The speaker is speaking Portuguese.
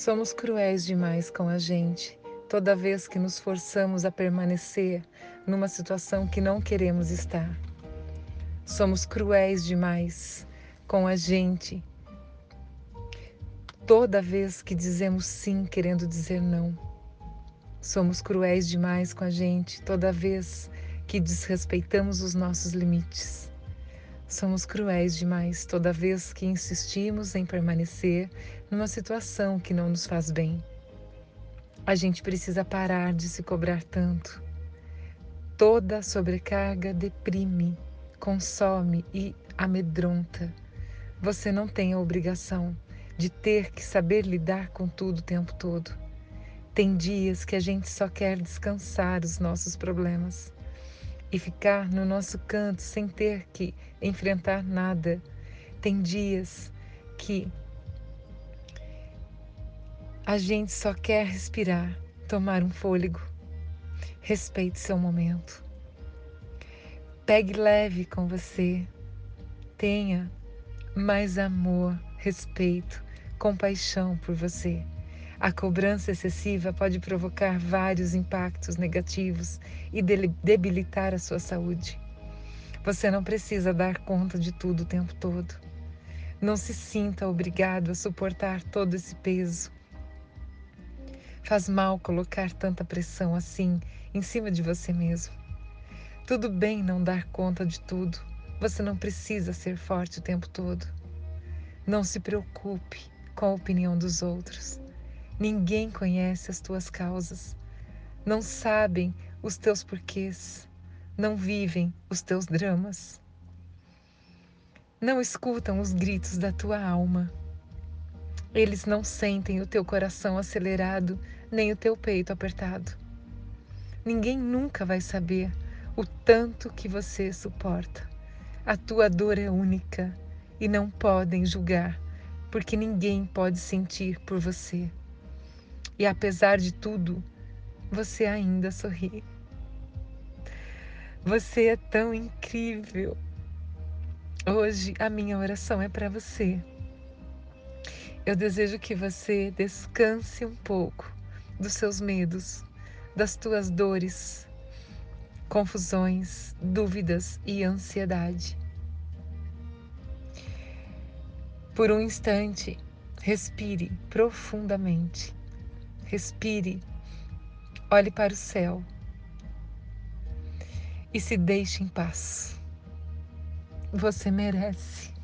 Somos cruéis demais com a gente, toda vez que nos forçamos a permanecer numa situação que não queremos estar. Somos cruéis demais com a gente, toda vez que dizemos sim querendo dizer não. Somos cruéis demais com a gente toda vez que desrespeitamos os nossos limites. Somos cruéis demais toda vez que insistimos em permanecer numa situação que não nos faz bem. A gente precisa parar de se cobrar tanto. Toda sobrecarga deprime, consome e amedronta. Você não tem a obrigação de ter que saber lidar com tudo o tempo todo. Tem dias que a gente só quer descansar os nossos problemas e ficar no nosso canto sem ter que enfrentar nada. Tem dias que a gente só quer respirar, tomar um fôlego. Respeite seu momento. Pegue leve com você. Tenha mais amor, respeito, compaixão por você. A cobrança excessiva pode provocar vários impactos negativos e debilitar a sua saúde. Você não precisa dar conta de tudo o tempo todo. Não se sinta obrigado a suportar todo esse peso. Faz mal colocar tanta pressão assim em cima de você mesmo. Tudo bem não dar conta de tudo. Você não precisa ser forte o tempo todo. Não se preocupe com a opinião dos outros. Ninguém conhece as tuas causas, não sabem os teus porquês, não vivem os teus dramas. Não escutam os gritos da tua alma. Eles não sentem o teu coração acelerado, nem o teu peito apertado. Ninguém nunca vai saber o tanto que você suporta. A tua dor é única e não podem julgar, porque ninguém pode sentir por você. E apesar de tudo, você ainda sorri. Você é tão incrível. Hoje a minha oração é para você. Eu desejo que você descanse um pouco dos seus medos, das tuas dores, confusões, dúvidas e ansiedade. Por um instante, respire profundamente Respire, olhe para o céu e se deixe em paz. Você merece.